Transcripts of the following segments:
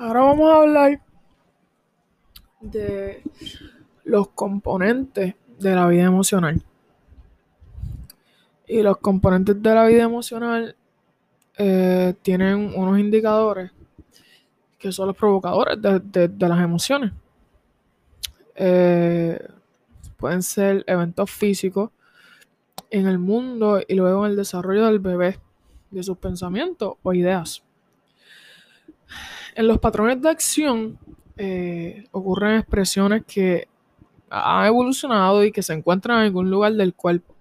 Ahora vamos a hablar de los componentes de la vida emocional. Y los componentes de la vida emocional eh, tienen unos indicadores que son los provocadores de, las emociones. Eh, pueden ser eventos físicos en el mundo y luego en el desarrollo del bebé, de sus pensamientos o ideas. En los patrones de acción eh, ocurren expresiones que han evolucionado y que se encuentran en algún lugar del cuerpo.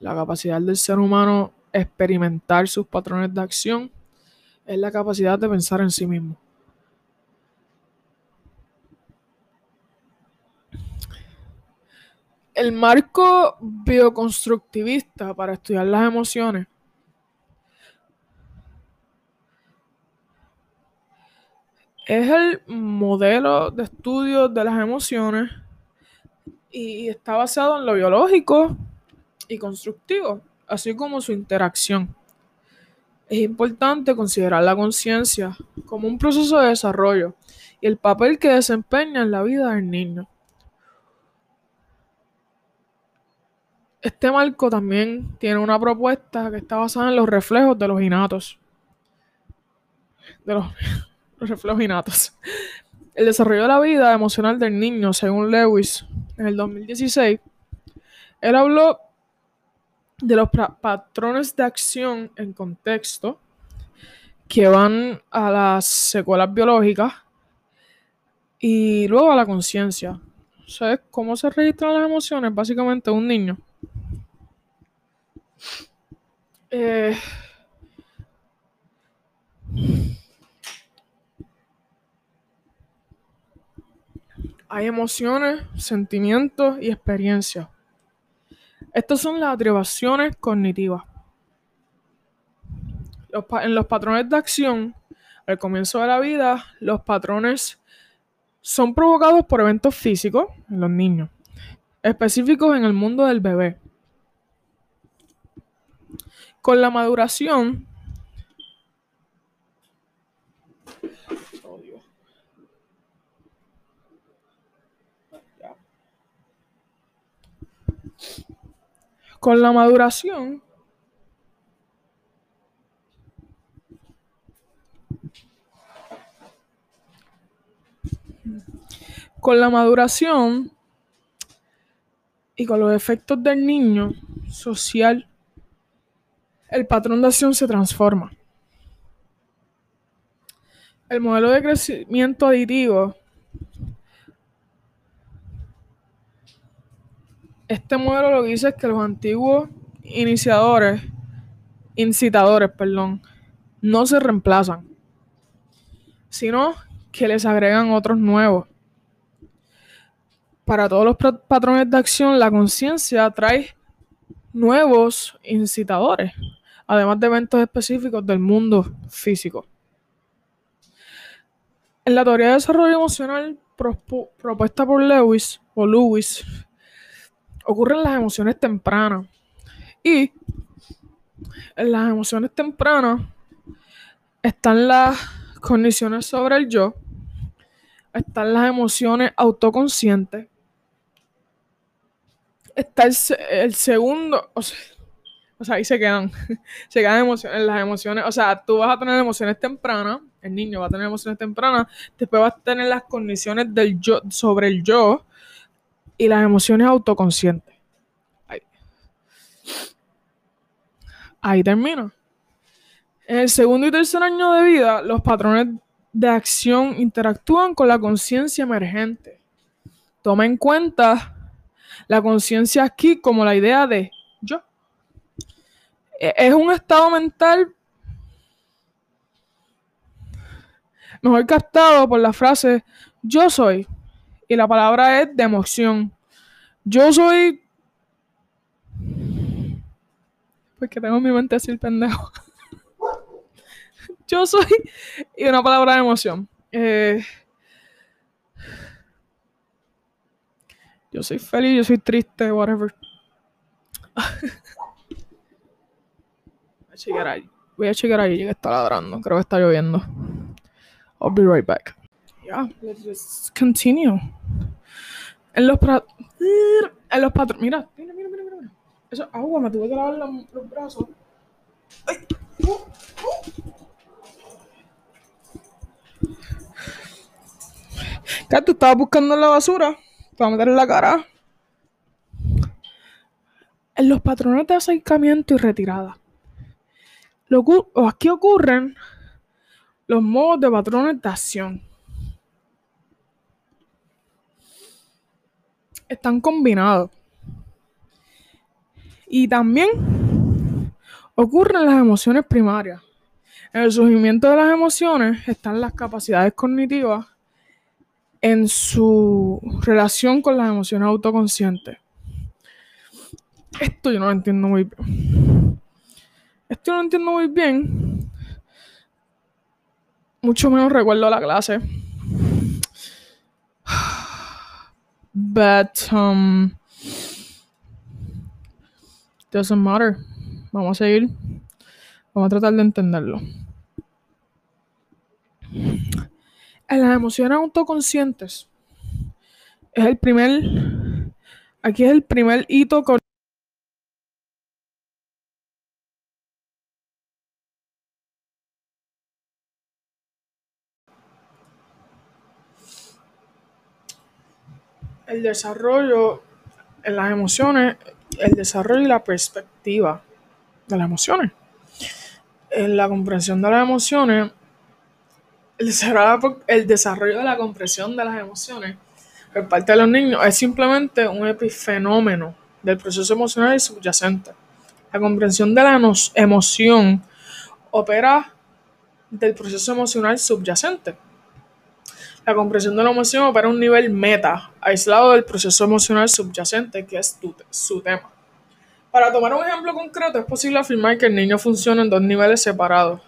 La capacidad del ser humano experimentar sus patrones de acción es la capacidad de pensar en sí mismo. El marco bioconstructivista para estudiar las emociones es el modelo de estudio de las emociones y está basado en lo biológico y constructivo, así como su interacción. Es importante considerar la conciencia como un proceso de desarrollo y el papel que desempeña en la vida del niño. Este marco también tiene una propuesta que está basada en los reflejos de los innatos. De los reflejos innatos. El desarrollo de la vida emocional del niño, según Lewis, en el 2016, él habló de los patrones de acción en contexto que van a las secuelas biológicas y luego a la conciencia. ¿Sabes cómo se registran las emociones? Básicamente un niño. Eh, hay emociones, sentimientos y experiencias. Estas son las atribuciones cognitivas. en los patrones de acción, al comienzo de la vida, los patrones son provocados por eventos físicos en los niños, específicos en el mundo del bebé. Con la maduración, Con la maduración, con la maduración y con los efectos del niño social, el patrón de acción se transforma. El modelo de crecimiento aditivo Este modelo lo que dice es que los antiguos iniciadores, incitadores, perdón, no se reemplazan, sino que les agregan otros nuevos. Para todos los patrones de acción, la conciencia trae nuevos incitadores, además de eventos específicos del mundo físico. En la teoría de desarrollo emocional propuesta por Lewis o Lewis, ocurren las emociones tempranas. Y en las emociones tempranas están las condiciones sobre el yo, están las emociones autoconscientes, está el, segundo, o sea, ahí se quedan, se quedan emociones, las emociones, o sea, tú vas a tener emociones tempranas, el niño va a tener emociones tempranas, después vas a tener las condiciones del yo, sobre el yo, y las emociones autoconscientes. Ahí, Ahí termino. En el segundo y tercer año de vida, los patrones de acción interactúan con la conciencia emergente. Toma en cuenta la conciencia aquí como la idea de yo. E, es un estado mental mejor captado por la frase yo soy y la palabra es de emoción. Yo soy. Porque tengo mi mente así el pendejo. yo soy. Y una palabra de emoción. Eh, yo soy feliz, yo soy triste, whatever. Voy a chequear ahí. Voy a chequear ahí que está ladrando. Creo que está lloviendo. I'll be right back. Yeah, let's continue. En los, pra- en los patrones. Mira, mira, mira, mira, mira. Eso es agua, me tuve que lavar la- los brazos. Ay. ¿Qué? ¿Tú estabas buscando la basura? Para meter en la cara. En los patrones de acercamiento y retirada. Lo aquí ocurren los modos de patrones de acción. Están combinados. Y también ocurren las emociones primarias. En el surgimiento de las emociones están las capacidades cognitivas en su relación con las emociones autoconscientes. Esto yo no lo entiendo muy bien. Esto yo no lo entiendo muy bien. Mucho menos recuerdo la clase. But um doesn't matter. Vamos a seguir. Vamos a tratar de entenderlo. En las emociones autoconscientes es el primer aquí es el primer hito con el desarrollo en las emociones, el desarrollo y la perspectiva de las emociones. En la comprensión de las emociones, el desarrollo, el desarrollo de la comprensión de las emociones por parte de los niños es simplemente un epifenómeno del proceso emocional y subyacente. La comprensión de la emoción opera del proceso emocional subyacente. La comprensión de la emoción opera a un nivel meta, aislado del proceso emocional subyacente, que es su tema. Para tomar un ejemplo concreto, es posible afirmar que el niño funciona en dos niveles separados.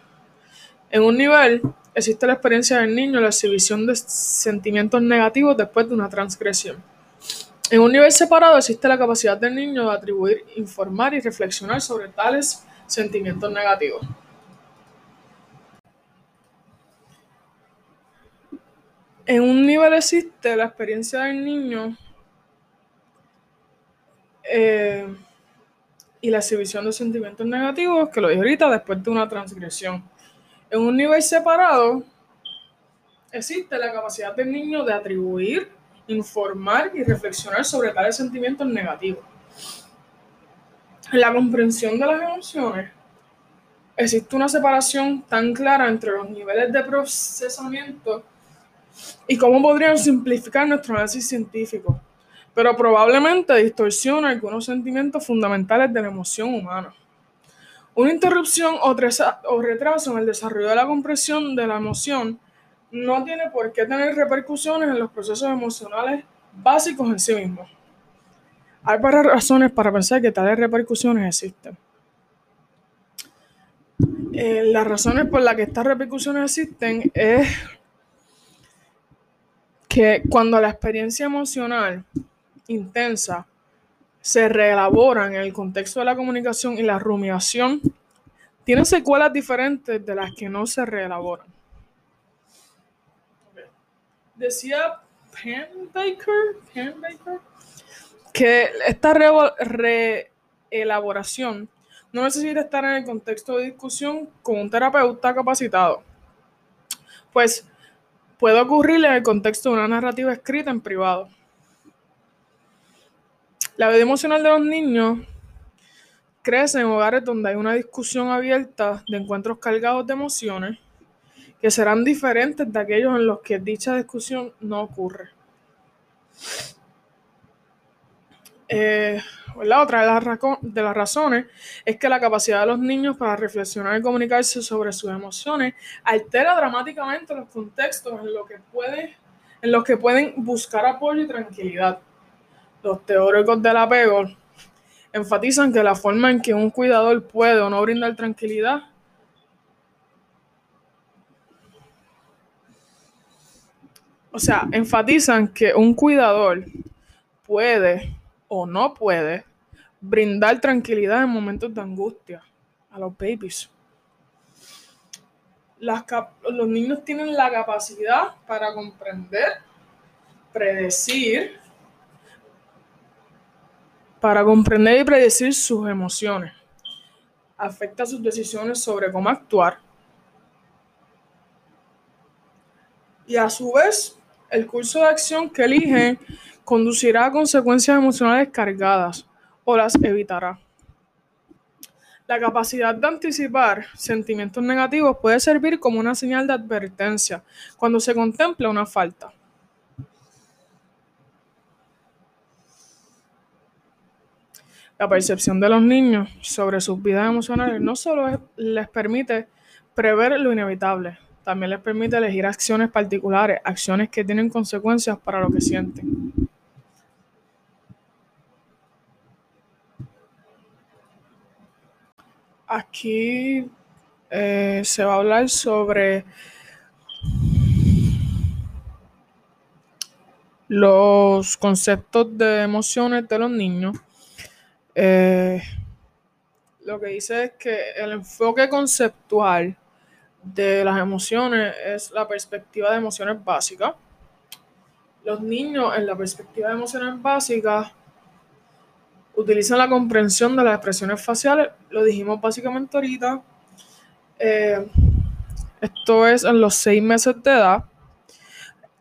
En un nivel existe la experiencia del niño, la exhibición de sentimientos negativos después de una transgresión. En un nivel separado existe la capacidad del niño de atribuir, informar y reflexionar sobre tales sentimientos negativos. En un nivel existe la experiencia del niño eh, y la exhibición de sentimientos negativos, que lo dije ahorita, después de una transgresión. En un nivel separado existe la capacidad del niño de atribuir, informar y reflexionar sobre tales sentimientos negativos. En la comprensión de las emociones existe una separación tan clara entre los niveles de procesamiento y cómo podrían simplificar nuestro análisis científico, pero probablemente distorsiona algunos sentimientos fundamentales de la emoción humana. Una interrupción o, retraso en el desarrollo de la comprensión de la emoción no tiene por qué tener repercusiones en los procesos emocionales básicos en sí mismos. Hay varias razones para pensar que tales repercusiones existen. Eh, las razones por las que estas repercusiones existen es que cuando la experiencia emocional intensa se reelabora en el contexto de la comunicación y la rumiación, tiene secuelas diferentes de las que no se reelaboran. Decía Penbaker, Penbaker que esta re- reelaboración no necesita estar en el contexto de discusión con un terapeuta capacitado, pues puede ocurrir en el contexto de una narrativa escrita en privado. La vida emocional de los niños crece en hogares donde hay una discusión abierta de encuentros cargados de emociones que serán diferentes de aquellos en los que dicha discusión no ocurre. Eh, la otra de las, razones es que la capacidad de los niños para reflexionar y comunicarse sobre sus emociones altera dramáticamente los contextos en los que, puede- en los que pueden buscar apoyo y tranquilidad. Los teóricos del apego enfatizan que la forma en que un cuidador puede o no brindar tranquilidad o sea, enfatizan que un cuidador puede o no puede brindar tranquilidad en momentos de angustia a los babies. los niños tienen la capacidad para comprender, predecir, para comprender y predecir sus emociones. Afecta sus decisiones sobre cómo actuar. Y a su vez, el curso de acción que eligen conducirá a consecuencias emocionales cargadas o las evitará. La capacidad de anticipar sentimientos negativos puede servir como una señal de advertencia cuando se contempla una falta. La percepción de los niños sobre sus vidas emocionales no solo les permite prever lo inevitable, también les permite elegir acciones particulares, acciones que tienen consecuencias para lo que sienten. Aquí eh, se va a hablar sobre los conceptos de emociones de los niños. Eh, lo que dice es que el enfoque conceptual de las emociones es la perspectiva de emociones básicas. Los niños en la perspectiva de emociones básicas utilizan la comprensión de las expresiones faciales, lo dijimos básicamente ahorita. Eh, esto es en los seis meses de edad.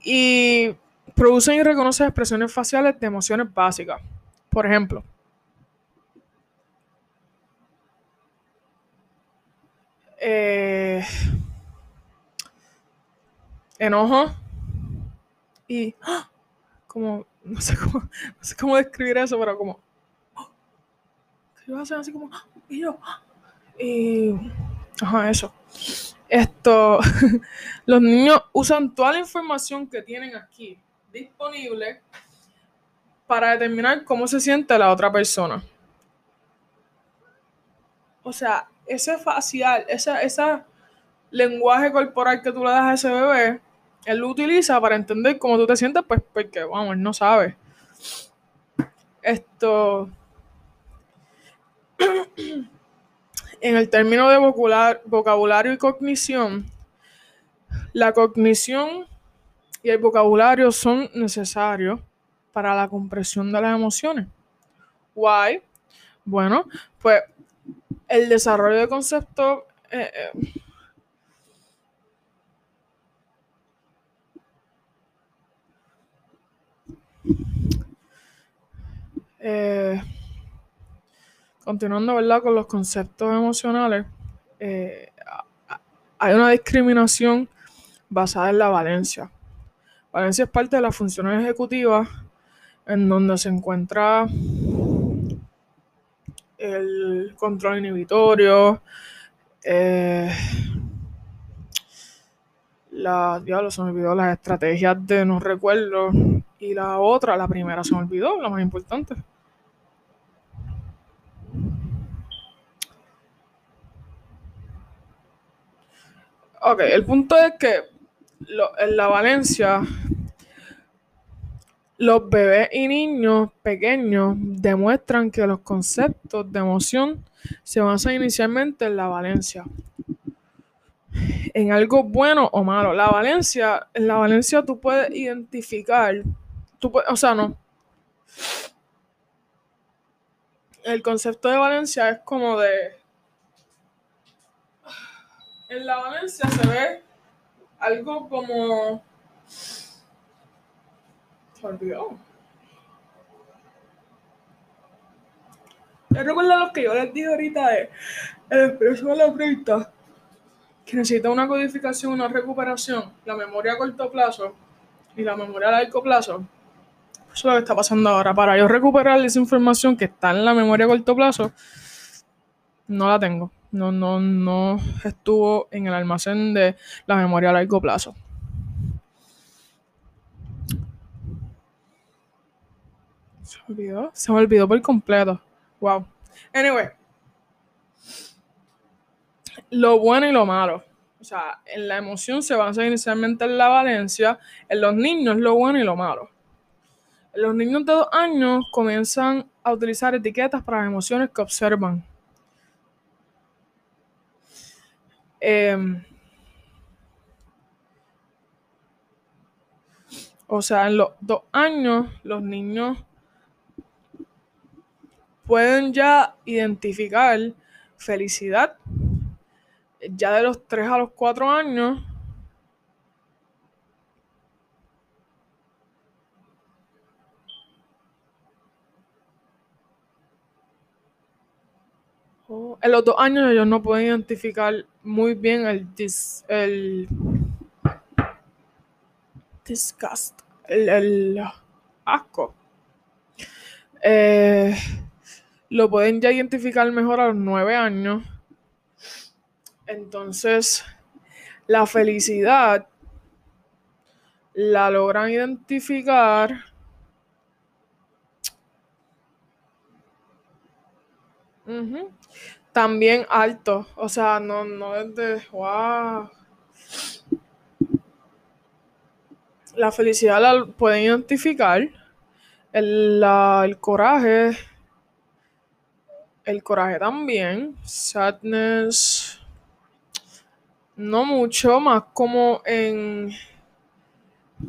Y producen y reconocen expresiones faciales de emociones básicas. Por ejemplo, eh, enojo y ¡ah! como no sé cómo, no sé cómo describir eso, pero como a hacer así como, y yo, y, ajá, eso. Esto, los niños usan toda la información que tienen aquí disponible para determinar cómo se siente la otra persona. O sea, ese facial, ese, ese lenguaje corporal que tú le das a ese bebé, él lo utiliza para entender cómo tú te sientes, pues porque, vamos, él no sabe. Esto, en el término de vocabulario y cognición, la cognición y el vocabulario son necesarios para la comprensión de las emociones. Why? Bueno, pues el desarrollo de conceptos eh, eh, eh continuando ¿verdad? con los conceptos emocionales, eh, hay una discriminación basada en la valencia. Valencia es parte de las funciones ejecutivas en donde se encuentra el control inhibitorio, eh, la, se me olvidó las estrategias de no recuerdo y la otra, la primera se me olvidó, la más importante. Ok, el punto es que en la Valencia, los bebés y niños pequeños demuestran que los conceptos de emoción se basan inicialmente en la Valencia. En algo bueno o malo. La Valencia, en la Valencia tú puedes identificar, tú o sea, no. El concepto de Valencia es como de en la Valencia se ve algo como. Se olvidó. Recuerda lo que yo les dije ahorita de el expreso de la entrevista que necesita una codificación, una recuperación, la memoria a corto plazo y la memoria a largo plazo. Eso es lo que está pasando ahora. Para yo recuperar esa información que está en la memoria a corto plazo, no la tengo no, no, no estuvo en el almacén de la memoria a largo plazo. Se me olvidó, se me olvidó por completo. Wow. Anyway. Lo bueno y lo malo. O sea, en la emoción se basa inicialmente en la valencia, en los niños lo bueno y lo malo. Los niños de dos años comienzan a utilizar etiquetas para las emociones que observan. Eh, o sea, en los dos años los niños pueden ya identificar felicidad. Ya de los tres a los cuatro años, oh, en los dos años ellos no pueden identificar muy bien el, dis, el disgust, el, asco. Eh, lo pueden ya identificar mejor a los nueve años. Entonces, la felicidad la logran identificar también alto. O sea, no, no es de wow. La felicidad la pueden identificar. El, el coraje. El coraje también. Sadness. No mucho, más como en.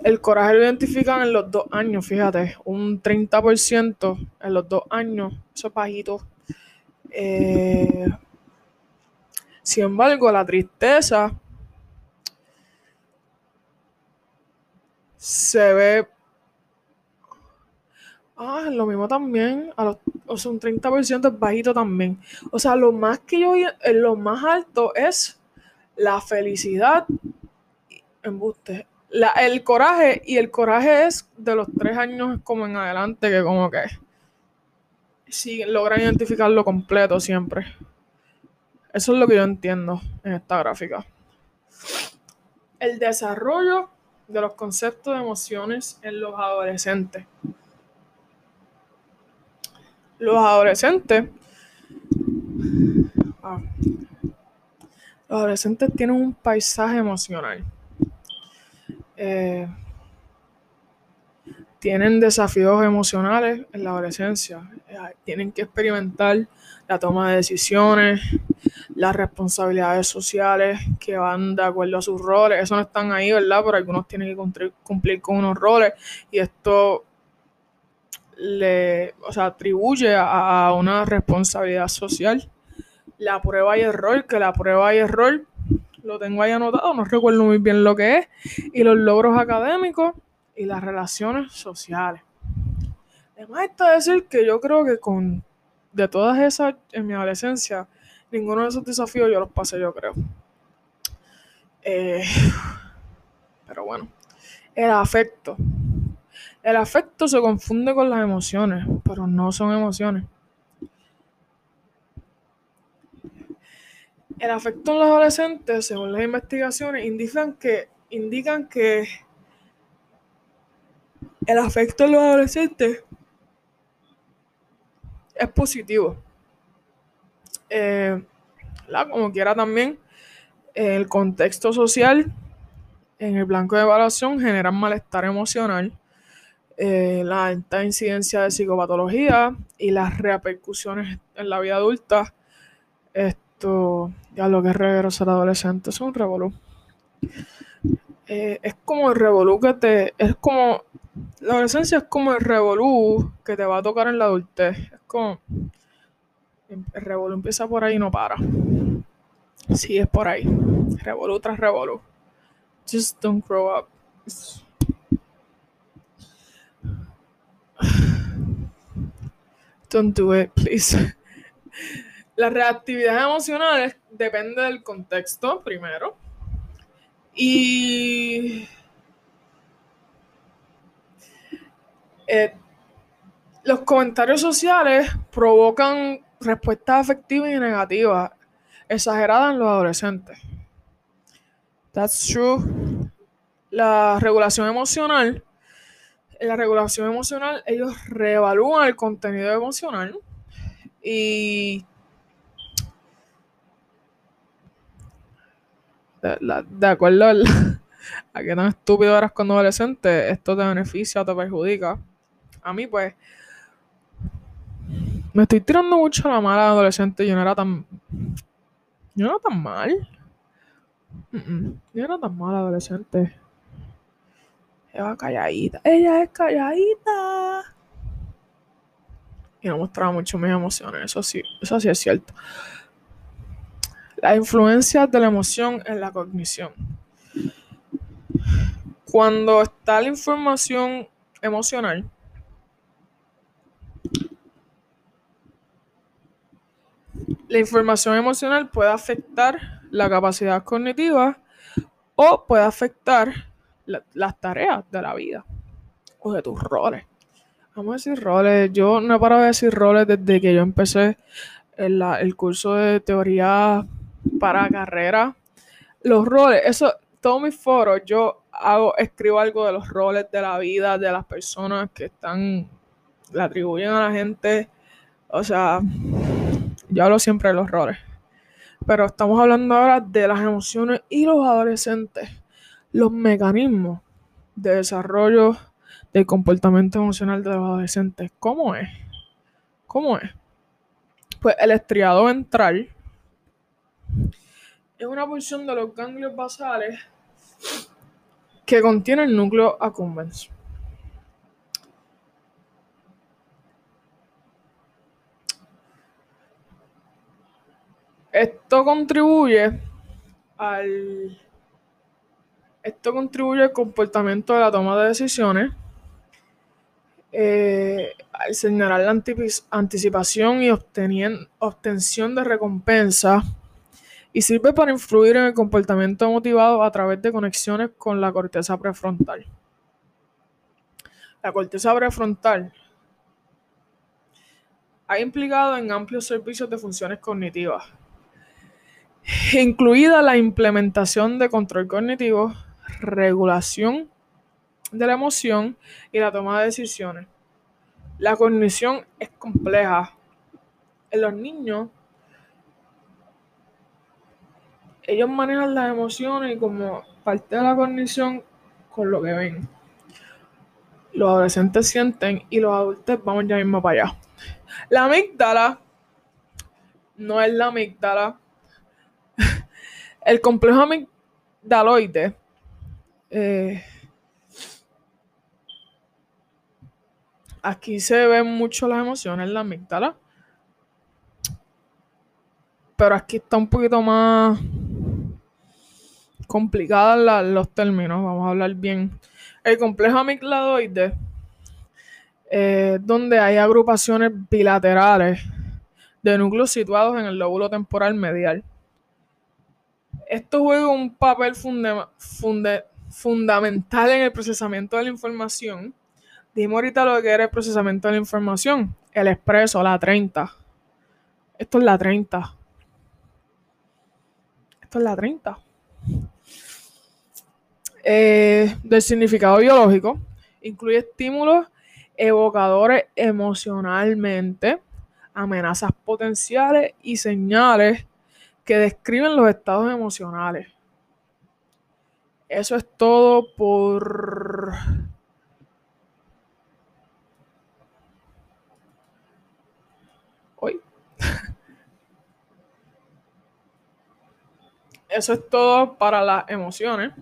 El coraje lo identifican en los dos años, fíjate. Un 30% en los dos años. Eso es bajito. Eh, sin embargo, la tristeza se ve. Ah, lo mismo también. A los, o sea, un 30% es bajito también. O sea, lo más que yo. Eh, lo más alto es la felicidad. Embuste. La, el coraje. Y el coraje es de los tres años como en adelante, que como que sí logran identificarlo completo siempre. Eso es lo que yo entiendo en esta gráfica. El desarrollo de los conceptos de emociones en los adolescentes. Los adolescentes. Ah, los adolescentes tienen un paisaje emocional. Eh, tienen desafíos emocionales en la adolescencia. Eh, tienen que experimentar la toma de decisiones, las responsabilidades sociales que van de acuerdo a sus roles. Eso no están ahí, ¿verdad? Pero algunos tienen que cumplir con unos roles y esto le o sea, atribuye a una responsabilidad social. La prueba y error, que la prueba y error lo tengo ahí anotado, no recuerdo muy bien lo que es, y los logros académicos y las relaciones sociales. Además está decir que yo creo que con de todas esas en mi adolescencia, ninguno de esos desafíos yo los pasé, yo creo. Eh, pero bueno, el afecto. El afecto se confunde con las emociones, pero no son emociones. El afecto en los adolescentes, según las investigaciones, indican que, indican que el afecto en los adolescentes es positivo. Eh, como quiera también, el contexto social en el blanco de evaluación genera malestar emocional, eh, la alta incidencia de psicopatología y las repercusiones en la vida adulta. Esto, ya lo que es regreso al adolescente, es un revolú. Eh, es como el revolú que te. Es como la adolescencia es como el revolú que te va a tocar en la adultez. Es como. El revolú empieza por ahí y no para. Sí, es por ahí. Revolú tras revolú. Just don't grow up. Don't do it, please. La reactividad emocional depende del contexto, primero. Y Eh, los comentarios sociales provocan respuestas afectivas y negativas exageradas en los adolescentes. That's true. La regulación emocional. En la regulación emocional, ellos reevalúan el contenido emocional y de, acuerdo a qué tan estúpido eras cuando adolescente, esto te beneficia o te perjudica a mí pues me estoy tirando mucho a la mala adolescente. Yo no era tan. Yo no era tan mal. Yo no era tan mal adolescente. Ella calladita. Ella es calladita. Y no mostraba mucho mis emociones. Eso sí, eso sí es cierto. La influencia de la emoción en la cognición. Cuando está la información emocional, la información emocional puede afectar la capacidad cognitiva o puede afectar las tareas de la vida o de tus roles. Vamos a decir roles. Yo no he parado de decir roles desde que yo empecé el curso de teoría para carrera. Los roles, eso, todos mis foros, yo hago, escribo algo de los roles de la vida de las personas que están, le atribuyen a la gente. O sea, yo hablo siempre de los roles. Pero estamos hablando ahora de las emociones y los adolescentes. Los mecanismos de desarrollo del comportamiento emocional de los adolescentes. ¿Cómo es? ¿Cómo es? Pues el estriado ventral es una porción de los ganglios basales que contiene el núcleo accumbens. Esto contribuye al esto contribuye al comportamiento de la toma de decisiones, eh, al señalar la anticipación y obtención de recompensa y sirve para influir en el comportamiento motivado a través de conexiones con la corteza prefrontal. La corteza prefrontal ha implicado en amplios servicios de funciones cognitivas, incluida la implementación de control cognitivo, regulación de la emoción y la toma de decisiones. La cognición es compleja. En los niños ellos manejan las emociones como parte de la cognición con lo que ven. Los adolescentes sienten y los adultos vamos ya mismo para allá. La amígdala no es la amígdala. El complejo amigdaloide eh, aquí se ven mucho las emociones en la amígdala. Pero aquí está un poquito más complicadas los términos, vamos a hablar bien. El complejo amigdaloide, eh, donde hay agrupaciones bilaterales de núcleos situados en el lóbulo temporal medial. Esto juega un papel fundamental en el procesamiento de la información. Dime ahorita lo que era el procesamiento de la información. El expreso, la 30. Esto es la 30. Esto es la 30. Eh, del significado biológico incluye estímulos evocadores emocionalmente, amenazas potenciales y señales que describen los estados emocionales. Eso es todo por... Hoy. Eso es todo para las emociones.